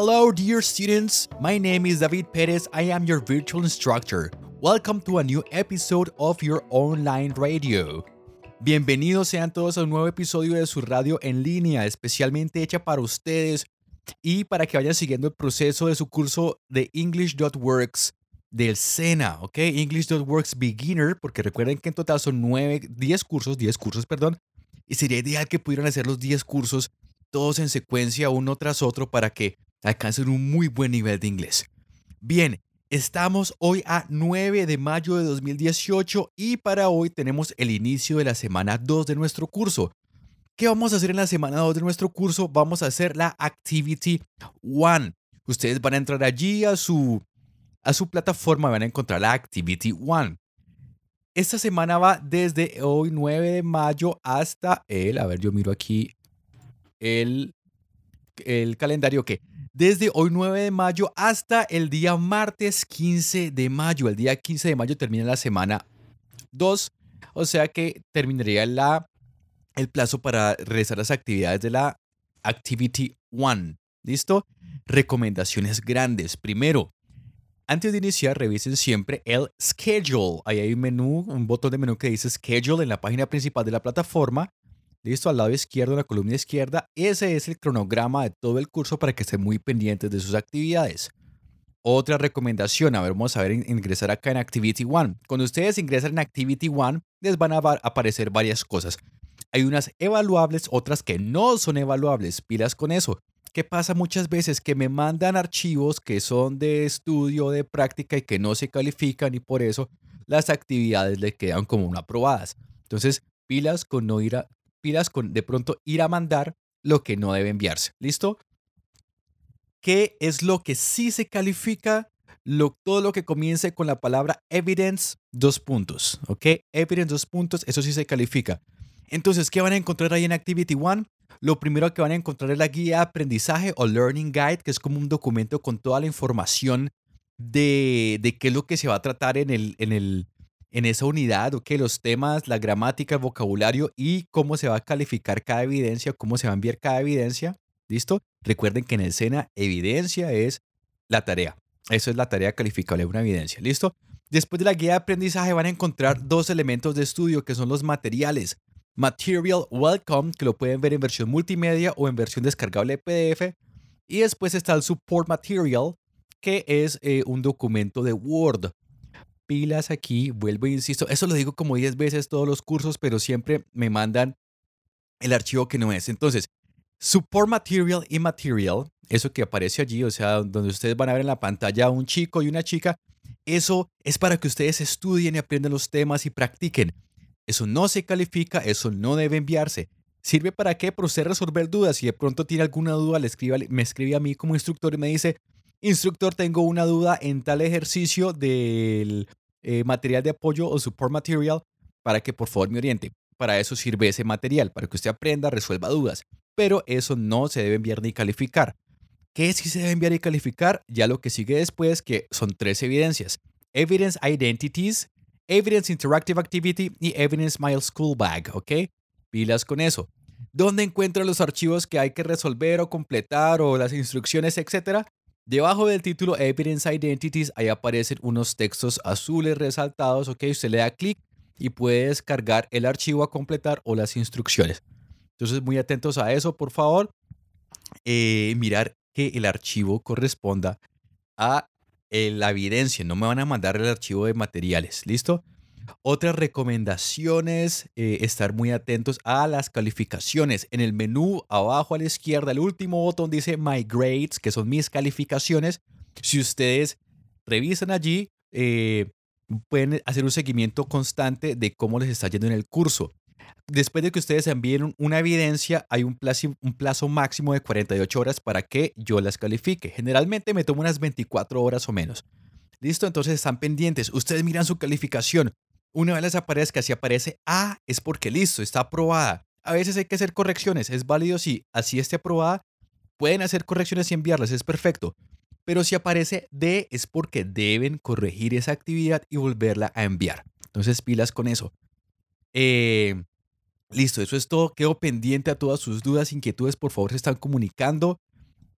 Hello, dear students. My name is David Perez. I am your virtual instructor. Welcome to a new episode of your online radio. Bienvenidos sean todos a un nuevo episodio de su radio en línea, especialmente hecha para ustedes y para que vayan siguiendo el proceso de su curso de English.works del SENA, ¿ok? English.works Beginner, porque recuerden que en total son 9, 10 cursos, 10 cursos, perdón, y sería ideal que pudieran hacer los 10 cursos todos en secuencia uno tras otro para que alcancen un muy buen nivel de inglés. Bien, estamos hoy a 9 de mayo de 2018 y para hoy tenemos el inicio de la semana 2 de nuestro curso. ¿Qué vamos a hacer en la semana 2 de nuestro curso? Vamos a hacer la Activity 1. Ustedes van a entrar allí a su, a su plataforma, van a encontrar la Activity 1. Esta semana va desde hoy 9 de mayo hasta el, a ver, yo miro aquí el, el calendario que desde hoy 9 de mayo hasta el día martes 15 de mayo. El día 15 de mayo termina la semana 2, o sea que terminaría la, el plazo para realizar las actividades de la Activity 1. ¿Listo? Recomendaciones grandes. Primero, antes de iniciar, revisen siempre el schedule. Ahí hay un menú, un botón de menú que dice schedule en la página principal de la plataforma. Listo, al lado izquierdo, en la columna izquierda, ese es el cronograma de todo el curso para que estén muy pendientes de sus actividades. Otra recomendación, a ver, vamos a ver, ingresar acá en Activity One. Cuando ustedes ingresan en Activity One, les van a aparecer varias cosas. Hay unas evaluables, otras que no son evaluables. Pilas con eso. ¿Qué pasa muchas veces? Que me mandan archivos que son de estudio, de práctica y que no se califican y por eso las actividades le quedan como una aprobadas. Entonces, pilas con no ir a, con de pronto ir a mandar lo que no debe enviarse. ¿Listo? ¿Qué es lo que sí se califica? Lo, todo lo que comience con la palabra evidence, dos puntos. ¿Ok? Evidence, dos puntos, eso sí se califica. Entonces, ¿qué van a encontrar ahí en Activity One? Lo primero que van a encontrar es la guía aprendizaje o Learning Guide, que es como un documento con toda la información de, de qué es lo que se va a tratar en el, en el, en esa unidad, ok, los temas, la gramática, el vocabulario y cómo se va a calificar cada evidencia, cómo se va a enviar cada evidencia. ¿Listo? Recuerden que en el SENA evidencia es la tarea. Eso es la tarea calificable de una evidencia. ¿Listo? Después de la guía de aprendizaje van a encontrar dos elementos de estudio que son los materiales. Material Welcome, que lo pueden ver en versión multimedia o en versión descargable de PDF. Y después está el Support Material, que es eh, un documento de Word pilas aquí, vuelvo e insisto, eso lo digo como 10 veces todos los cursos, pero siempre me mandan el archivo que no es. Entonces, support material y material, eso que aparece allí, o sea, donde ustedes van a ver en la pantalla un chico y una chica, eso es para que ustedes estudien y aprendan los temas y practiquen. Eso no se califica, eso no debe enviarse. ¿Sirve para qué? Para usted resolver dudas. Si de pronto tiene alguna duda, le me escribe a mí como instructor y me dice, instructor, tengo una duda en tal ejercicio del eh, material de apoyo o support material para que por favor me oriente. Para eso sirve ese material, para que usted aprenda, resuelva dudas. Pero eso no se debe enviar ni calificar. ¿Qué si se debe enviar y calificar? Ya lo que sigue después, que son tres evidencias. Evidence Identities, Evidence Interactive Activity y Evidence My School Bag, ¿ok? Pilas con eso. ¿Dónde encuentro los archivos que hay que resolver o completar o las instrucciones, etcétera? Debajo del título Evidence Identities, ahí aparecen unos textos azules resaltados, ok, usted le da clic y puede descargar el archivo a completar o las instrucciones. Entonces, muy atentos a eso, por favor. Eh, mirar que el archivo corresponda a eh, la evidencia, no me van a mandar el archivo de materiales, ¿listo? Otras recomendaciones, eh, estar muy atentos a las calificaciones. En el menú abajo a la izquierda, el último botón dice My Grades, que son mis calificaciones. Si ustedes revisan allí, eh, pueden hacer un seguimiento constante de cómo les está yendo en el curso. Después de que ustedes envíen una evidencia, hay un plazo, un plazo máximo de 48 horas para que yo las califique. Generalmente me tomo unas 24 horas o menos. Listo, entonces están pendientes. Ustedes miran su calificación. Una vez les aparezca, si aparece A, es porque listo, está aprobada. A veces hay que hacer correcciones, es válido si así esté aprobada. Pueden hacer correcciones y enviarlas, es perfecto. Pero si aparece D, es porque deben corregir esa actividad y volverla a enviar. Entonces, pilas con eso. Eh, listo, eso es todo. Quedo pendiente a todas sus dudas, inquietudes. Por favor, se están comunicando.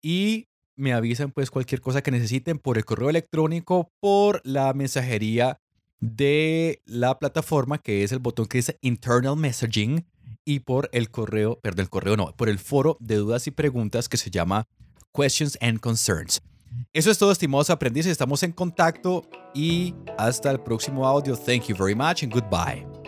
Y me avisan pues cualquier cosa que necesiten por el correo electrónico, por la mensajería de la plataforma, que es el botón que dice Internal Messaging, y por el correo, perdón, el correo no, por el foro de dudas y preguntas que se llama Questions and Concerns. Eso es todo, estimados aprendices. Estamos en contacto y hasta el próximo audio. Thank you very much and goodbye.